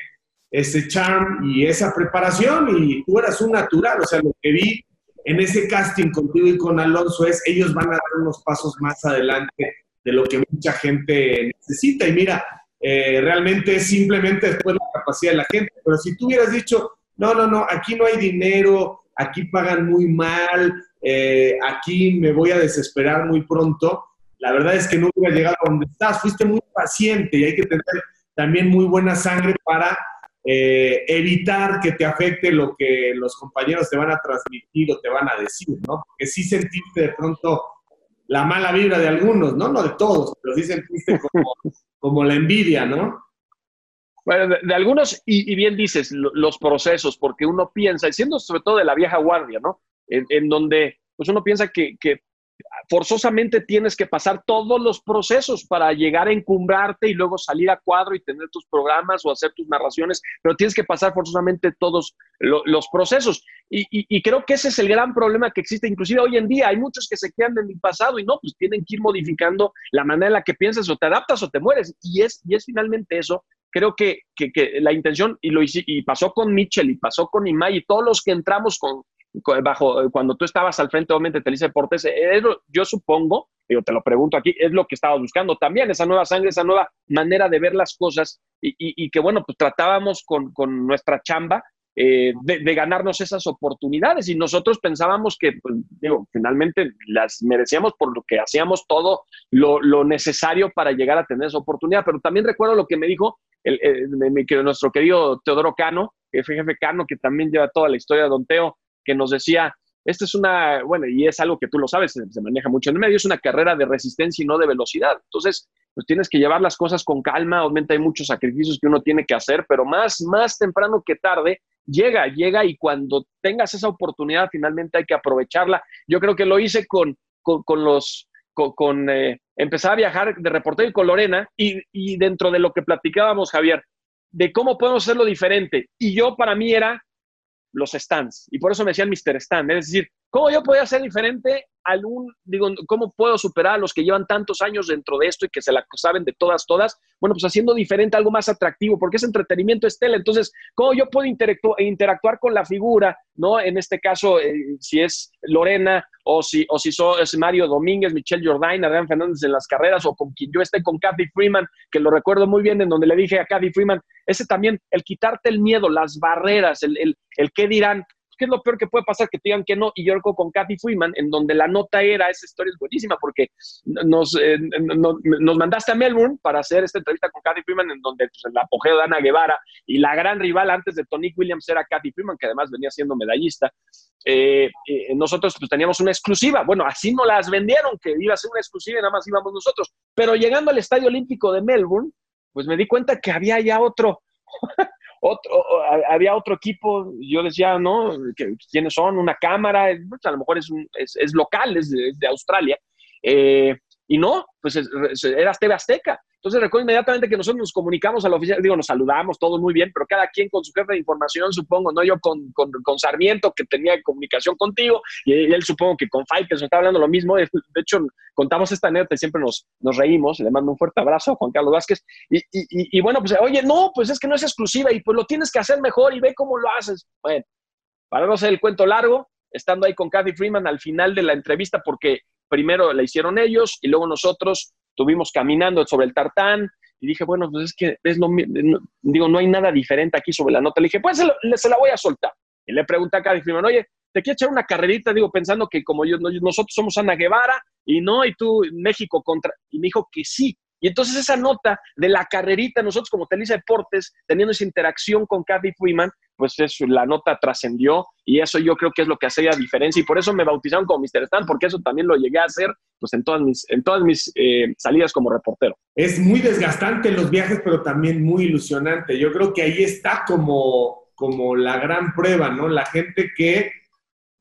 ese charm y esa preparación y tú eras un natural, o sea, lo que vi en ese casting contigo y con Alonso es, ellos van a dar unos pasos más adelante de lo que mucha gente necesita. Y mira, eh, realmente es simplemente después la capacidad de la gente. Pero si tú hubieras dicho, no, no, no, aquí no hay dinero, aquí pagan muy mal, eh, aquí me voy a desesperar muy pronto, la verdad es que no hubiera llegado a donde estás. Fuiste muy paciente y hay que tener también muy buena sangre para eh, evitar que te afecte lo que los compañeros te van a transmitir o te van a decir, ¿no? Porque sí sentiste de pronto la mala vibra de algunos, ¿no? No de todos, pero sí sentiste como, como la envidia, ¿no? Bueno, de, algunos, y, bien dices, los procesos, porque uno piensa, y siendo sobre todo de la vieja guardia, ¿no? En, donde pues uno piensa que, que forzosamente tienes que pasar todos los procesos para llegar a encumbrarte y luego salir a cuadro y tener tus programas o hacer tus narraciones, pero tienes que pasar forzosamente todos los procesos. Y, creo que ese es el gran problema que existe, inclusive hoy en día. Hay muchos que se quedan en el pasado y no, pues tienen que ir modificando la manera en la que piensas o te adaptas o te mueres. Y es, y es finalmente eso. Creo que, que, la intención, y, lo, y pasó con Mitchell y pasó con Imai y todos los que entramos con, bajo, eh, cuando tú estabas al frente, obviamente, Televisa Deportes, eh, yo supongo, yo te lo pregunto aquí, es lo que estabas buscando también, esa nueva sangre, esa nueva manera de ver las cosas y, que, bueno, pues tratábamos con, con nuestra chamba eh, de, ganarnos esas oportunidades y nosotros pensábamos que, pues, digo, finalmente las merecíamos por lo que hacíamos todo lo, lo, necesario para llegar a tener esa oportunidad, pero también recuerdo lo que me dijo el, nuestro querido Teodoro Cano, jefe Cano, que también lleva toda la historia de Don Teo, que nos decía, esta es una, bueno, y es algo que tú lo sabes, se, maneja mucho en el medio, es una carrera de resistencia y no de velocidad. Entonces, pues tienes que llevar las cosas con calma, obviamente hay muchos sacrificios que uno tiene que hacer, pero más, más temprano que tarde, llega, llega y cuando tengas esa oportunidad, finalmente hay que aprovecharla. Yo creo que lo hice con, con, los, con, eh, empezar a viajar de reportero con Lorena y, y dentro de lo que platicábamos, Javier, de cómo podemos hacerlo diferente. Y yo para mí era los stands. Y por eso me decían Mr. Stand. Es decir, ¿cómo yo podía ser diferente algún, digo, cómo puedo superar a los que llevan tantos años dentro de esto y que se la saben de todas, todas? Bueno, pues haciendo diferente algo más atractivo, porque es entretenimiento estela. Entonces, ¿cómo yo puedo interactuar con la figura, ¿no? En este caso, eh, si es Lorena o si, o si es Mario Domínguez, Michelle Jordain, Adrián Fernández en las carreras, o con quien yo esté con Kathy Freeman, que lo recuerdo muy bien, en donde le dije a Kathy Freeman, ese también, el quitarte el miedo, las barreras, el, el qué dirán, ¿qué es lo peor que puede pasar? Que te digan que no. Y yo con Kathy Freeman, en donde la nota era, esa historia es buenísima, porque nos, eh, nos mandaste a Melbourne para hacer esta entrevista con Kathy Freeman, en donde pues, el apogeo de Ana Guevara y la gran rival antes de Tony Williams era Kathy Freeman, que además venía siendo medallista. Eh, eh, nosotros pues, teníamos una exclusiva. Bueno, así no las vendieron, que iba a ser una exclusiva y nada más íbamos nosotros. Pero llegando al Estadio Olímpico de Melbourne, pues me di cuenta que había ya otro, otro, había otro equipo, yo decía, ¿no? ¿Quiénes son? Una cámara, pues, a lo mejor es, es, local, es de, Australia. Eh, y no, pues era TV Azteca. Entonces recuerdo inmediatamente que nosotros nos comunicamos a la oficina, digo, nos saludamos, todos muy bien, pero cada quien con su jefe de información, supongo, ¿no? Yo con, con, con Sarmiento, que tenía comunicación contigo, y él supongo que con Fai, que nos está hablando lo mismo. De hecho, contamos esta anécdota y siempre nos, nos reímos. Le mando un fuerte abrazo a Juan Carlos Vázquez. Y, y, y, bueno, pues, oye, no, pues es que no es exclusiva y pues lo tienes que hacer mejor y ve cómo lo haces. Bueno, para no hacer el cuento largo, estando ahí con Kathy Freeman al final de la entrevista, porque primero la hicieron ellos y luego nosotros estuvimos caminando sobre el tartán y dije, bueno, pues es que es lo digo, no hay nada diferente aquí sobre la nota. Le dije, pues se, la voy a soltar. Y le pregunté a Cari Freeman, oye, ¿te quiero echar una carrerita? Digo, pensando que como yo, nosotros somos Ana Guevara y no, y tú México contra... Y me dijo que sí. Y entonces esa nota de la carrerita, nosotros como Telisa Deportes, teniendo esa interacción con Kathy Freeman, pues eso, la nota trascendió y eso yo creo que es lo que hacía diferencia y por eso me bautizaron como Mr. Stan, porque eso también lo llegué a hacer pues en todas mis, en todas mis eh, salidas como reportero. Es muy desgastante los viajes, pero también muy ilusionante. Yo creo que ahí está como, como la gran prueba, ¿no? La gente que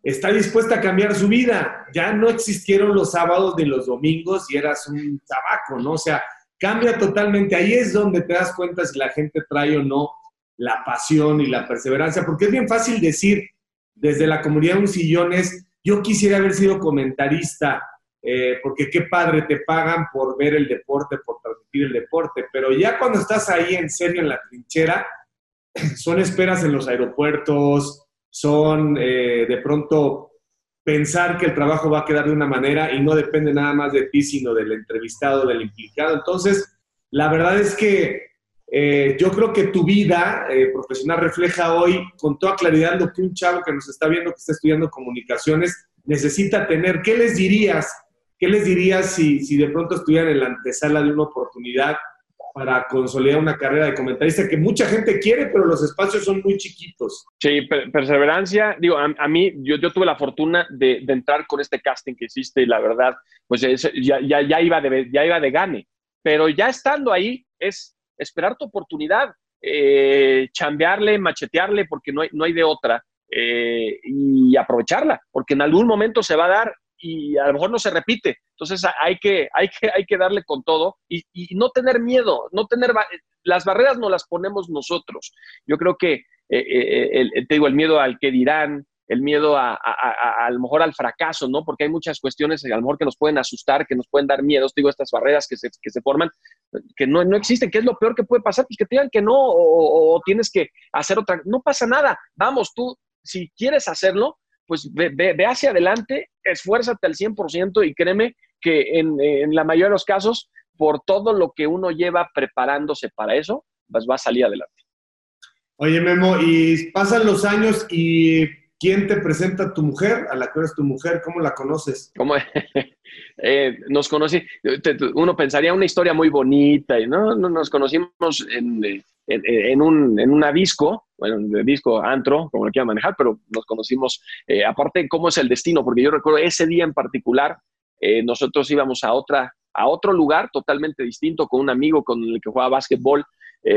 está dispuesta a cambiar su vida. Ya no existieron los sábados ni los domingos y eras un tabaco, ¿no? O sea, cambia totalmente. Ahí es donde te das cuenta si la gente trae o no la pasión y la perseverancia, porque es bien fácil decir desde la comunidad de un sillones, yo quisiera haber sido comentarista, eh, porque qué padre te pagan por ver el deporte, por transmitir el deporte, pero ya cuando estás ahí en serio en la trinchera, son esperas en los aeropuertos, son eh, de pronto pensar que el trabajo va a quedar de una manera y no depende nada más de ti, sino del entrevistado, del implicado. Entonces, la verdad es que eh, yo creo que tu vida eh, profesional refleja hoy con toda claridad lo que un chavo que nos está viendo, que está estudiando comunicaciones, necesita tener. ¿Qué les dirías? ¿Qué les dirías si, si de pronto estuvieran en la antesala de una oportunidad para consolidar una carrera de comentarista que mucha gente quiere, pero los espacios son muy chiquitos? Sí, perseverancia. Digo, a, mí, yo, tuve la fortuna de, de, entrar con este casting que hiciste y la verdad, pues ya, ya, ya, iba de, ya iba de gane. Pero ya estando ahí, es esperar tu oportunidad, eh, chambearle, machetearle, porque no hay, no hay de otra, eh, y aprovecharla, porque en algún momento se va a dar y a lo mejor no se repite. Entonces hay que, hay que, hay que darle con todo y, no tener miedo, no tener... Las barreras no las ponemos nosotros. Yo creo que, eh, te digo, el miedo al que dirán, el miedo a, a, lo mejor al fracaso, ¿no? Porque hay muchas cuestiones a lo mejor que nos pueden asustar, que nos pueden dar miedo, digo, estas barreras que se, que se forman, que no, no existen, ¿qué es lo peor que puede pasar? Pues que te digan que no o, tienes que hacer otra, no pasa nada, vamos, tú, si quieres hacerlo, pues ve, ve, hacia adelante, esfuérzate al 100% y créeme que en, en, la mayoría de los casos, por todo lo que uno lleva preparándose para eso, pues va a salir adelante. Oye, Memo, y pasan los años y ¿Quién te presenta a tu mujer? ¿A la que eres tu mujer? ¿Cómo la conoces? ¿Cómo? Eh, nos conocí, uno pensaría una historia muy bonita, ¿no? Nos conocimos en, en, un, en una disco, bueno, de disco antro, como lo quieran manejar, pero nos conocimos, eh, aparte, cómo es el destino, porque yo recuerdo ese día en particular, eh, nosotros íbamos a, otra, a otro lugar totalmente distinto con un amigo con el que jugaba básquetbol,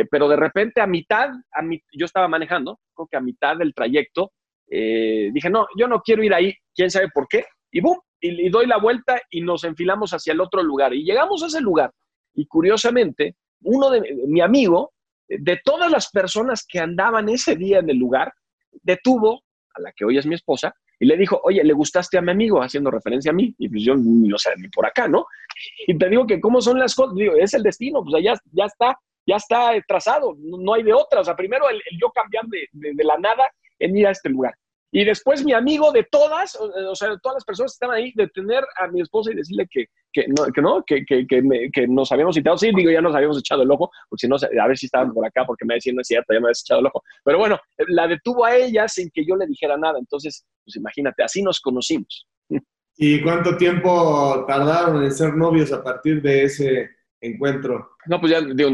pero de repente a mitad, a yo estaba manejando, creo que a mitad del trayecto, eh, dije, no, yo no quiero ir ahí, quién sabe por qué, y boom, y, doy la vuelta y nos enfilamos hacia el otro lugar. Y llegamos a ese lugar, y curiosamente, uno de mi amigo, de todas las personas que andaban ese día en el lugar, detuvo a la que hoy es mi esposa y le dijo, oye, ¿le gustaste a mi amigo? Haciendo referencia a mí. Y pues yo, no sé, ni por acá, ¿no? Y te digo que cómo son las cosas, digo, es el destino, pues ya, ya está, ya está trazado, no, hay de otra. O sea, primero el, yo cambiar de, de, la nada en ir a este lugar. Y después mi amigo de todas, o, sea, de todas las personas que estaban ahí, de tener a mi esposa y decirle que, que no, que, no que, que, que, nos habíamos citado. Sí, digo, ya nos habíamos echado el ojo, porque si no, a ver si estaban por acá, porque me decían, no es cierto, ya me habías echado el ojo. Pero bueno, la detuvo a ella sin que yo le dijera nada. Entonces, pues imagínate, así nos conocimos. ¿Y cuánto tiempo tardaron en ser novios a partir de ese encuentro? No, pues ya, digo,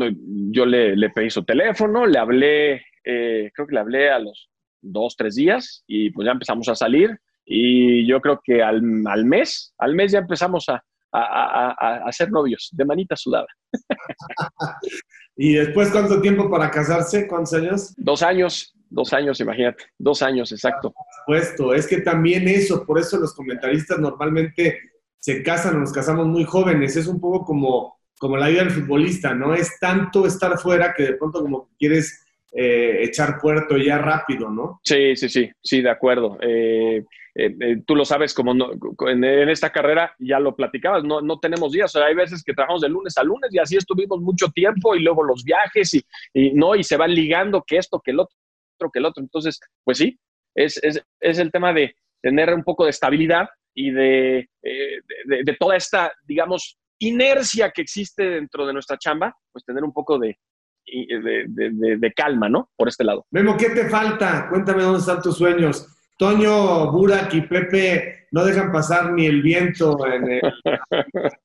yo le, le pedí su teléfono, le hablé, eh, creo que le hablé a los dos, tres días y pues ya empezamos a salir y yo creo que al, al mes, al mes ya empezamos a, a, a, a ser novios, de manita sudada. ¿Y después cuánto tiempo para casarse? ¿Cuántos años? Dos años, dos años, imagínate, dos años, exacto. Por supuesto, es que también eso, por eso los comentaristas normalmente se casan o nos casamos muy jóvenes, es un poco como, como la vida del futbolista, ¿no? Es tanto estar fuera que de pronto como quieres eh, echar puerto ya rápido, ¿no? Sí, sí, sí, sí, de acuerdo. Eh, eh, tú lo sabes, como en, esta carrera ya lo platicabas, no, no tenemos días, hay veces que trabajamos de lunes a lunes y así estuvimos mucho tiempo y luego los viajes y, no, y se van ligando que esto, que el otro, que el otro. Entonces, pues sí, es, el tema de tener un poco de estabilidad y de, de toda esta, digamos, inercia que existe dentro de nuestra chamba, pues tener un poco de, de, calma, ¿no? Por este lado. Memo, ¿qué te falta? Cuéntame dónde están tus sueños. Toño, Burak y Pepe no dejan pasar ni el viento en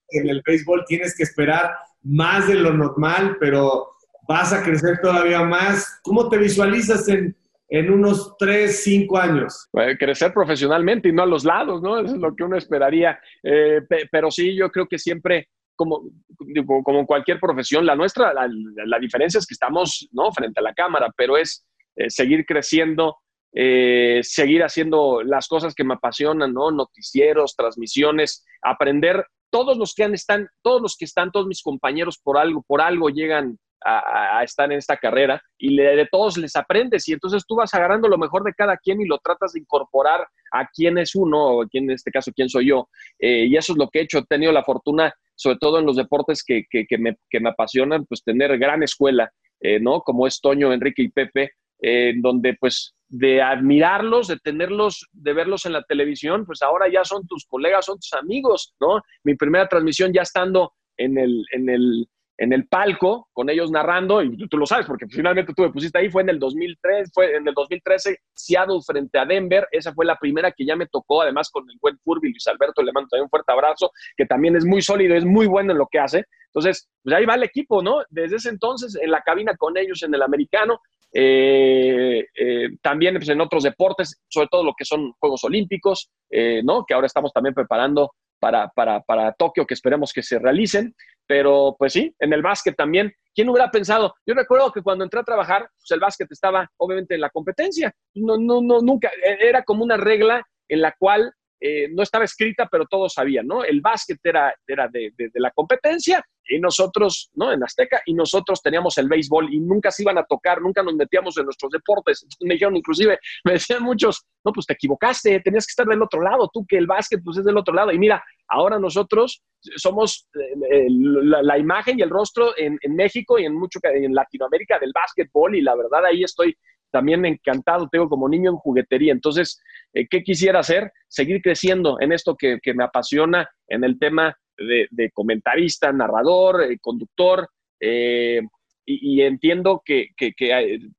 el, béisbol. Tienes que esperar más de lo normal, pero vas a crecer todavía más. ¿Cómo te visualizas en, en unos 3, 5 años? crecer profesionalmente y no a los lados, ¿no? Eso es lo que uno esperaría. Eh, pero sí, yo creo que siempre, como, como cualquier profesión, la nuestra, la, diferencia es que estamos, ¿no? Frente a la cámara, pero es eh, seguir creciendo, eh, seguir haciendo las cosas que me apasionan, ¿no? Noticieros, transmisiones, aprender. Todos los que están, todos los que están, todos mis compañeros por algo, por algo llegan a, estar en esta carrera y de todos les aprendes y entonces tú vas agarrando lo mejor de cada quien y lo tratas de incorporar a quién es uno, o en este caso quién soy yo. Eh, y eso es lo que he hecho. He tenido la fortuna, sobre todo en los deportes que, que, me, que me, apasionan, pues tener gran escuela, eh, ¿no? Como es Toño, Enrique y Pepe, en donde pues de admirarlos, de tenerlos, de verlos en la televisión, pues ahora ya son tus colegas, son tus amigos, ¿no? Mi primera transmisión ya estando en el, en el, en el palco con ellos narrando, y tú, lo sabes porque finalmente tú me pusiste ahí, fue en el 2003, fue en el 2013, Seattle frente a Denver, esa fue la primera que ya me tocó, además con el buen Furby, Luis Alberto, le mando también un fuerte abrazo, que también es muy sólido, es muy bueno en lo que hace, entonces, pues ahí va el equipo, ¿no? Desde ese entonces, en la cabina con ellos en el americano, eh, eh, también pues, en otros deportes, sobre todo lo que son Juegos Olímpicos, eh, ¿no? Que ahora estamos también preparando para, para, para Tokio, que esperemos que se realicen. Pero pues sí, en el básquet también. ¿Quién hubiera pensado? Yo recuerdo que cuando entré a trabajar, pues el básquet estaba obviamente en la competencia. No, no, no, nunca. E, era como una regla en la cual eh, no estaba escrita, pero todos sabían, ¿no? El básquet era, era de, de, la competencia y nosotros, ¿no? En Azteca, y nosotros teníamos el béisbol y nunca se iban a tocar, nunca nos metíamos en nuestros deportes. me dijeron, inclusive, me decían muchos, no, pues te equivocaste, tenías que estar del otro lado, tú que el básquet pues es del otro lado. Y mira, ahora nosotros somos eh, la, imagen y el rostro en, en, México y en mucho en Latinoamérica del básquetbol y la verdad ahí estoy también encantado, tengo como niño en juguetería. Entonces, eh, ¿qué quisiera hacer? Seguir creciendo en esto que, me apasiona, en el tema de, comentarista, narrador, eh, conductor. Eh, y, entiendo que,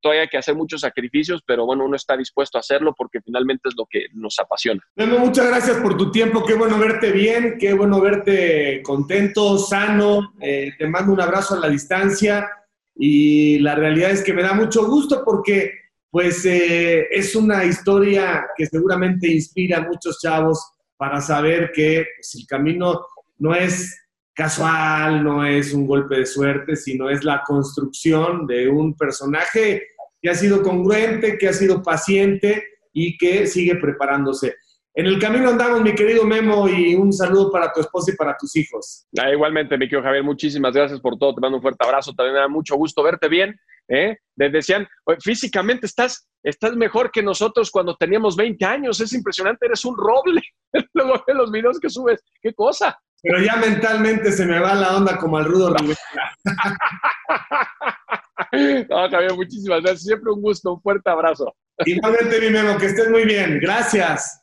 todavía hay que hacer muchos sacrificios, pero bueno, uno está dispuesto a hacerlo porque finalmente es lo que nos apasiona. Memo, muchas gracias por tu tiempo, qué bueno verte bien, qué bueno verte contento, sano, te mando un abrazo a la distancia y la realidad es que me da mucho gusto porque pues eh, es una historia que seguramente inspira a muchos chavos para saber que pues, el camino no es casual, no es un golpe de suerte, sino es la construcción de un personaje que ha sido congruente, que ha sido paciente y que sigue preparándose. En el camino andamos, mi querido Memo, y un saludo para tu esposa y para tus hijos. Ah, igualmente, mi querido Javier, muchísimas gracias por todo. Te mando un fuerte abrazo. También me da mucho gusto verte bien. ¿eh? decían, físicamente estás, estás mejor que nosotros cuando teníamos 20 años. Es impresionante, eres un roble. Luego de los videos que subes, qué cosa. Pero ya mentalmente se me va la onda como al rudo Rivera. no, Javier, muchísimas gracias. Siempre un gusto, un fuerte abrazo. Igualmente, mi Memo, que estés muy bien. Gracias.